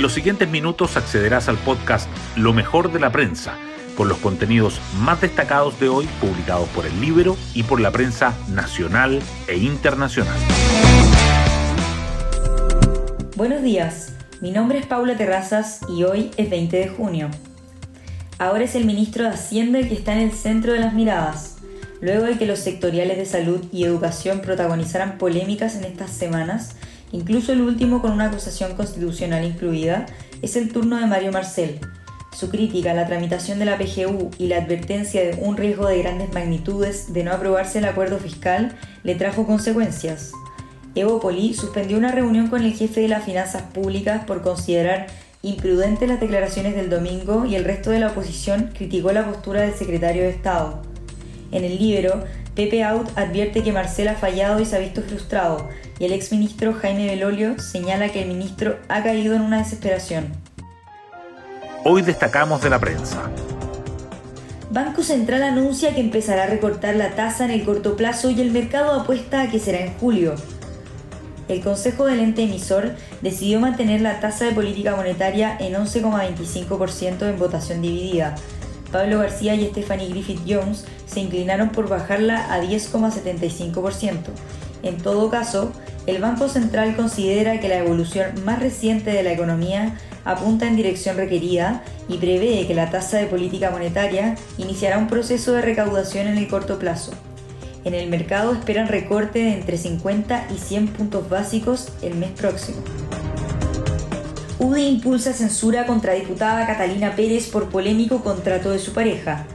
En los siguientes minutos accederás al podcast Lo mejor de la prensa, con los contenidos más destacados de hoy publicados por el Libro y por la prensa nacional e internacional. Buenos días, mi nombre es Paula Terrazas y hoy es 20 de junio. Ahora es el ministro de Hacienda el que está en el centro de las miradas, luego de que los sectoriales de salud y educación protagonizaran polémicas en estas semanas incluso el último con una acusación constitucional incluida, es el turno de Mario Marcel. Su crítica a la tramitación de la PGU y la advertencia de un riesgo de grandes magnitudes de no aprobarse el acuerdo fiscal le trajo consecuencias. Evo Poli suspendió una reunión con el jefe de las finanzas públicas por considerar imprudentes las declaraciones del domingo y el resto de la oposición criticó la postura del secretario de Estado. En el libro, Pepe Out advierte que Marcel ha fallado y se ha visto frustrado, y el exministro Jaime Belolio señala que el ministro ha caído en una desesperación. Hoy destacamos de la prensa. Banco Central anuncia que empezará a recortar la tasa en el corto plazo y el mercado apuesta a que será en julio. El Consejo del ente emisor decidió mantener la tasa de política monetaria en 11,25% en votación dividida. Pablo García y Stephanie Griffith Jones se inclinaron por bajarla a 10,75%. En todo caso, el Banco Central considera que la evolución más reciente de la economía apunta en dirección requerida y prevé que la tasa de política monetaria iniciará un proceso de recaudación en el corto plazo. En el mercado esperan recorte de entre 50 y 100 puntos básicos el mes próximo. UDI impulsa censura contra diputada Catalina Pérez por polémico contrato de su pareja.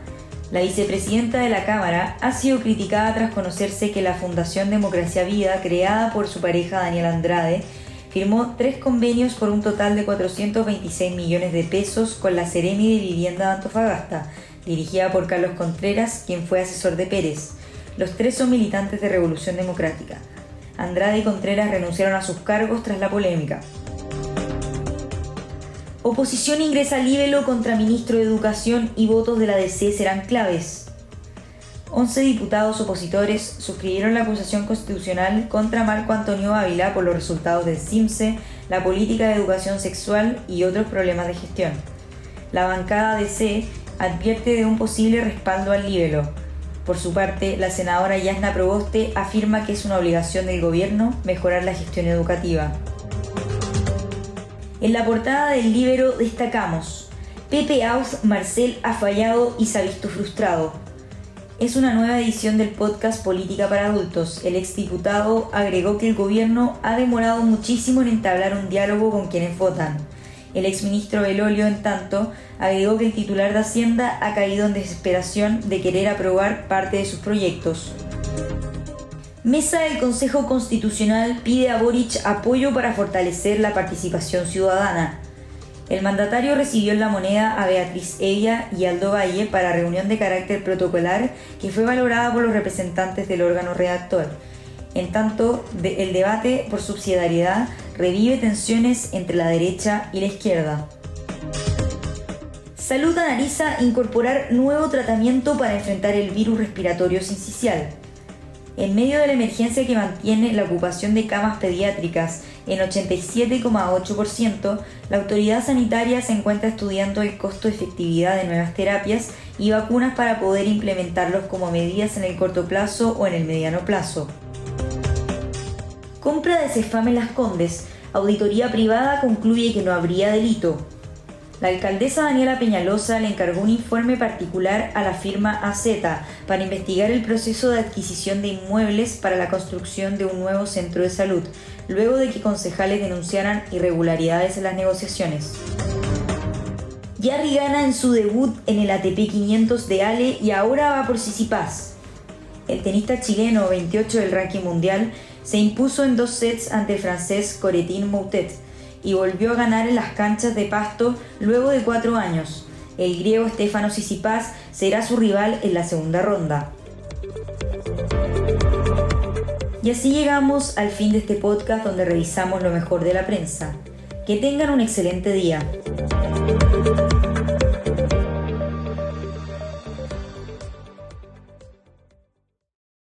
La vicepresidenta de la Cámara ha sido criticada tras conocerse que la Fundación Democracia Vida, creada por su pareja Daniel Andrade, firmó tres convenios por un total de 426 millones de pesos con la Ceremi de Vivienda de Antofagasta, dirigida por Carlos Contreras, quien fue asesor de Pérez. Los tres son militantes de Revolución Democrática. Andrade y Contreras renunciaron a sus cargos tras la polémica. Oposición ingresa libelo contra ministro de Educación y votos de la DC serán claves. 11 diputados opositores suscribieron la acusación constitucional contra Marco Antonio Ávila por los resultados del CIMSE, la política de educación sexual y otros problemas de gestión. La bancada DC advierte de un posible respaldo al libelo. Por su parte, la senadora Yasna Proboste afirma que es una obligación del gobierno mejorar la gestión educativa. En la portada del libro destacamos, Pepe Aus Marcel ha fallado y se ha visto frustrado. Es una nueva edición del podcast Política para Adultos. El exdiputado agregó que el gobierno ha demorado muchísimo en entablar un diálogo con quienes votan. El exministro Belolio, en tanto, agregó que el titular de Hacienda ha caído en desesperación de querer aprobar parte de sus proyectos. Mesa del Consejo Constitucional pide a Boric apoyo para fortalecer la participación ciudadana. El mandatario recibió en la moneda a Beatriz Evia y Aldo Valle para reunión de carácter protocolar que fue valorada por los representantes del órgano redactor. En tanto, el debate por subsidiariedad revive tensiones entre la derecha y la izquierda. Salud analiza incorporar nuevo tratamiento para enfrentar el virus respiratorio sincicial. En medio de la emergencia que mantiene la ocupación de camas pediátricas en 87,8%, la autoridad sanitaria se encuentra estudiando el costo-efectividad de nuevas terapias y vacunas para poder implementarlos como medidas en el corto plazo o en el mediano plazo. Compra de Cefame Las Condes. Auditoría privada concluye que no habría delito. La alcaldesa Daniela Peñalosa le encargó un informe particular a la firma AZ para investigar el proceso de adquisición de inmuebles para la construcción de un nuevo centro de salud, luego de que concejales denunciaran irregularidades en las negociaciones. Yarri gana en su debut en el ATP 500 de Ale y ahora va por Sisipas. El tenista chileno 28 del ranking mundial se impuso en dos sets ante el francés Coretin Moutet y volvió a ganar en las canchas de pasto luego de cuatro años. El griego Stefano Sisipas será su rival en la segunda ronda. Y así llegamos al fin de este podcast donde revisamos lo mejor de la prensa. Que tengan un excelente día.